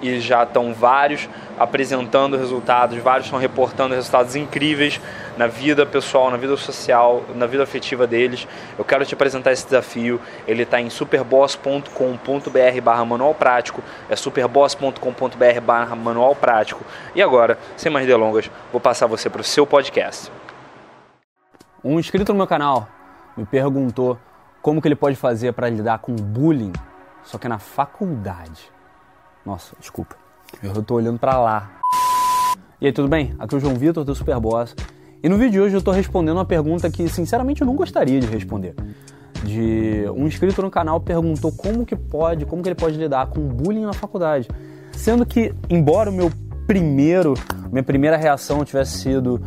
e já estão vários apresentando resultados, vários estão reportando resultados incríveis na vida pessoal, na vida social, na vida afetiva deles. Eu quero te apresentar esse desafio. Ele está em superboss.com.br barra manual prático. É superboss.com.br barra manual prático. E agora, sem mais delongas, vou passar você para o seu podcast. Um inscrito no meu canal me perguntou como que ele pode fazer para lidar com bullying, só que na faculdade. Nossa, desculpa. Eu tô olhando para lá. E aí, tudo bem? Aqui é o João Vitor do Superboss. E no vídeo de hoje eu tô respondendo uma pergunta que, sinceramente, eu não gostaria de responder. De um inscrito no canal perguntou como que pode, como que ele pode lidar com bullying na faculdade. Sendo que, embora o meu primeiro, minha primeira reação tivesse sido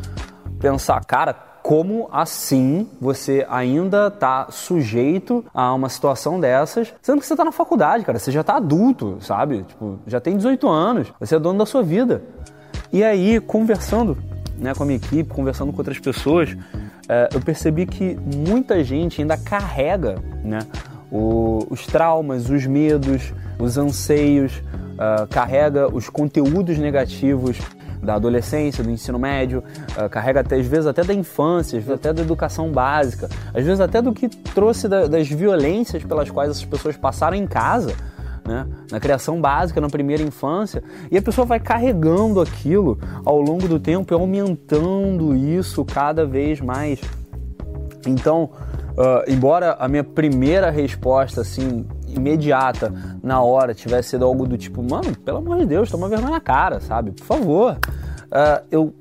pensar, cara, como assim você ainda está sujeito a uma situação dessas, sendo que você está na faculdade, cara, você já está adulto, sabe? Tipo, já tem 18 anos, você é dono da sua vida. E aí, conversando né, com a minha equipe, conversando com outras pessoas, é, eu percebi que muita gente ainda carrega né, o, os traumas, os medos, os anseios, uh, carrega os conteúdos negativos da adolescência, do ensino médio, uh, carrega até, às vezes até da infância, às vezes até da educação básica, às vezes até do que trouxe da, das violências pelas quais essas pessoas passaram em casa. Né? na criação básica, na primeira infância, e a pessoa vai carregando aquilo ao longo do tempo e aumentando isso cada vez mais. Então, uh, embora a minha primeira resposta, assim, imediata, na hora, tivesse sido algo do tipo, mano, pelo amor de Deus, toma vergonha na cara, sabe? Por favor. Uh, eu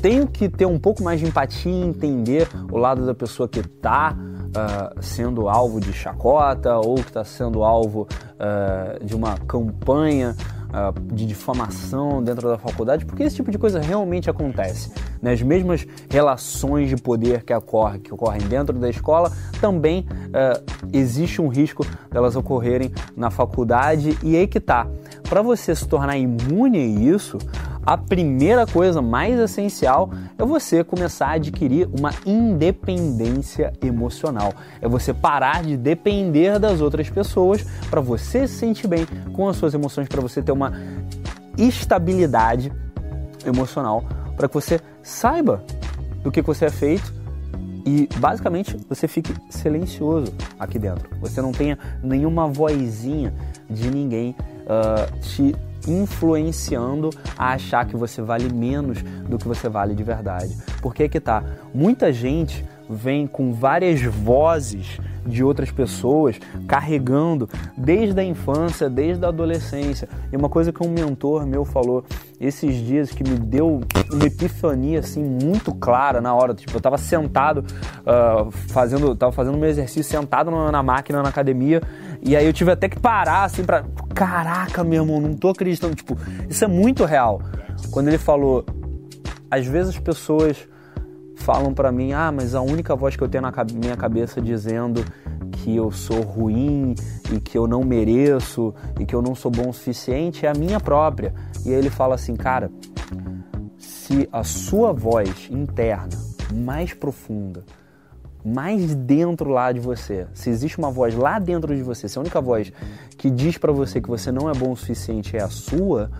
tenho que ter um pouco mais de empatia e entender o lado da pessoa que está uh, sendo alvo de chacota ou que está sendo alvo uh, de uma campanha uh, de difamação dentro da faculdade, porque esse tipo de coisa realmente acontece. Né? As mesmas relações de poder que, ocorre, que ocorrem dentro da escola, também existe um risco delas ocorrerem na faculdade e aí que tá. Para você se tornar imune a isso, a primeira coisa mais essencial é você começar a adquirir uma independência emocional. É você parar de depender das outras pessoas para você se sentir bem com as suas emoções, para você ter uma estabilidade emocional, para que você saiba do que você é feito e basicamente você fique silencioso aqui dentro. Você não tenha nenhuma vozinha de ninguém uh, te influenciando a achar que você vale menos do que você vale de verdade. Porque que tá? Muita gente vem com várias vozes de outras pessoas carregando desde a infância, desde a adolescência. E uma coisa que um mentor meu falou esses dias que me deu uma epifania assim muito clara na hora, tipo, eu tava sentado uh, fazendo, tava fazendo meu exercício sentado na máquina na academia e aí eu tive até que parar assim para caraca, meu irmão, não tô acreditando, tipo, isso é muito real. Quando ele falou, às vezes as pessoas falam para mim: ah, mas a única voz que eu tenho na minha cabeça dizendo que eu sou ruim e que eu não mereço e que eu não sou bom o suficiente é a minha própria. E aí ele fala assim: cara, se a sua voz interna mais profunda, mais dentro lá de você, se existe uma voz lá dentro de você, se a única voz que diz para você que você não é bom o suficiente é a sua,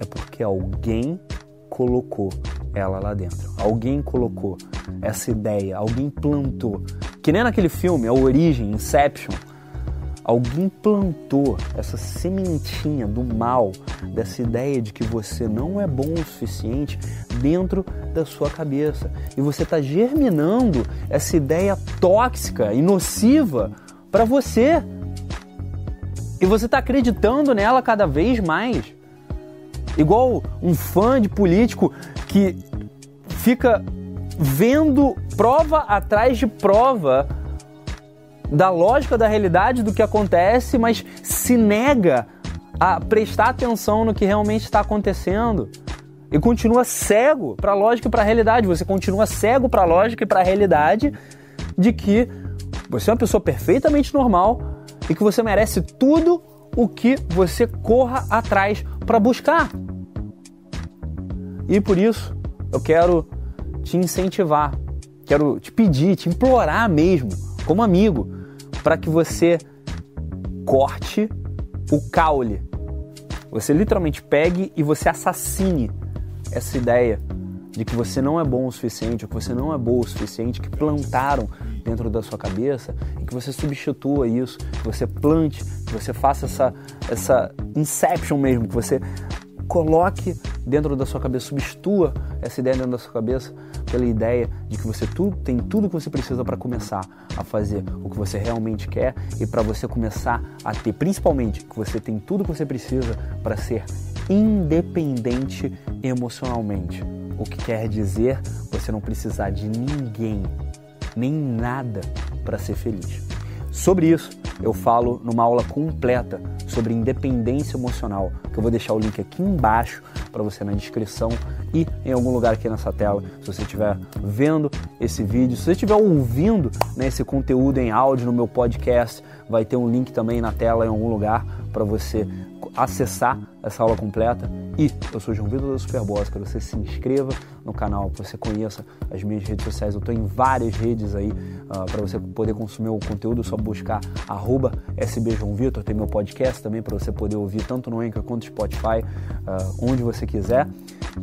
é porque alguém colocou ela lá dentro. Alguém colocou essa ideia, alguém plantou. Que nem naquele filme, A Origem, Inception, alguém plantou essa sementinha do mal, dessa ideia de que você não é bom o suficiente dentro da sua cabeça. E você está germinando essa ideia tóxica e nociva para você. E você está acreditando nela cada vez mais. Igual um fã de político que fica vendo prova atrás de prova da lógica da realidade do que acontece, mas se nega a prestar atenção no que realmente está acontecendo e continua cego para a lógica e para a realidade. Você continua cego para a lógica e para a realidade de que você é uma pessoa perfeitamente normal e que você merece tudo o que você corra atrás para buscar. E por isso eu quero te incentivar, quero te pedir, te implorar mesmo, como amigo, para que você corte o caule. Você literalmente pegue e você assassine essa ideia de que você não é bom o suficiente, ou que você não é boa o suficiente, que plantaram dentro da sua cabeça, e que você substitua isso, que você plante, que você faça essa, essa inception mesmo, que você coloque dentro da sua cabeça, substitua essa ideia dentro da sua cabeça pela ideia de que você tu, tem tudo que você precisa para começar a fazer o que você realmente quer e para você começar a ter, principalmente, que você tem tudo que você precisa para ser independente emocionalmente. O que quer dizer você não precisar de ninguém, nem nada para ser feliz. Sobre isso, eu falo numa aula completa sobre independência emocional, que eu vou deixar o link aqui embaixo para você na descrição e em algum lugar aqui nessa tela, se você estiver vendo esse vídeo, se você estiver ouvindo né, esse conteúdo em áudio no meu podcast, vai ter um link também na tela em algum lugar para você acessar essa aula completa. E eu sou João Vitor da Superboss, que você se inscreva no canal, que você conheça as minhas redes sociais. Eu estou em várias redes aí uh, ah, para você poder consumir o conteúdo. É só buscar arroba SBJoãoVitor, tem meu podcast também para você poder ouvir tanto no Anchor quanto no Spotify, uh, onde você quiser.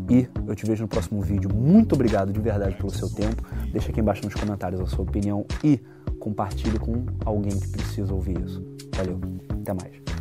E eu te vejo no próximo vídeo. Muito obrigado de verdade pelo seu tempo. Deixa aqui embaixo nos comentários a sua opinião e compartilhe com alguém que precisa ouvir isso. Valeu, até mais.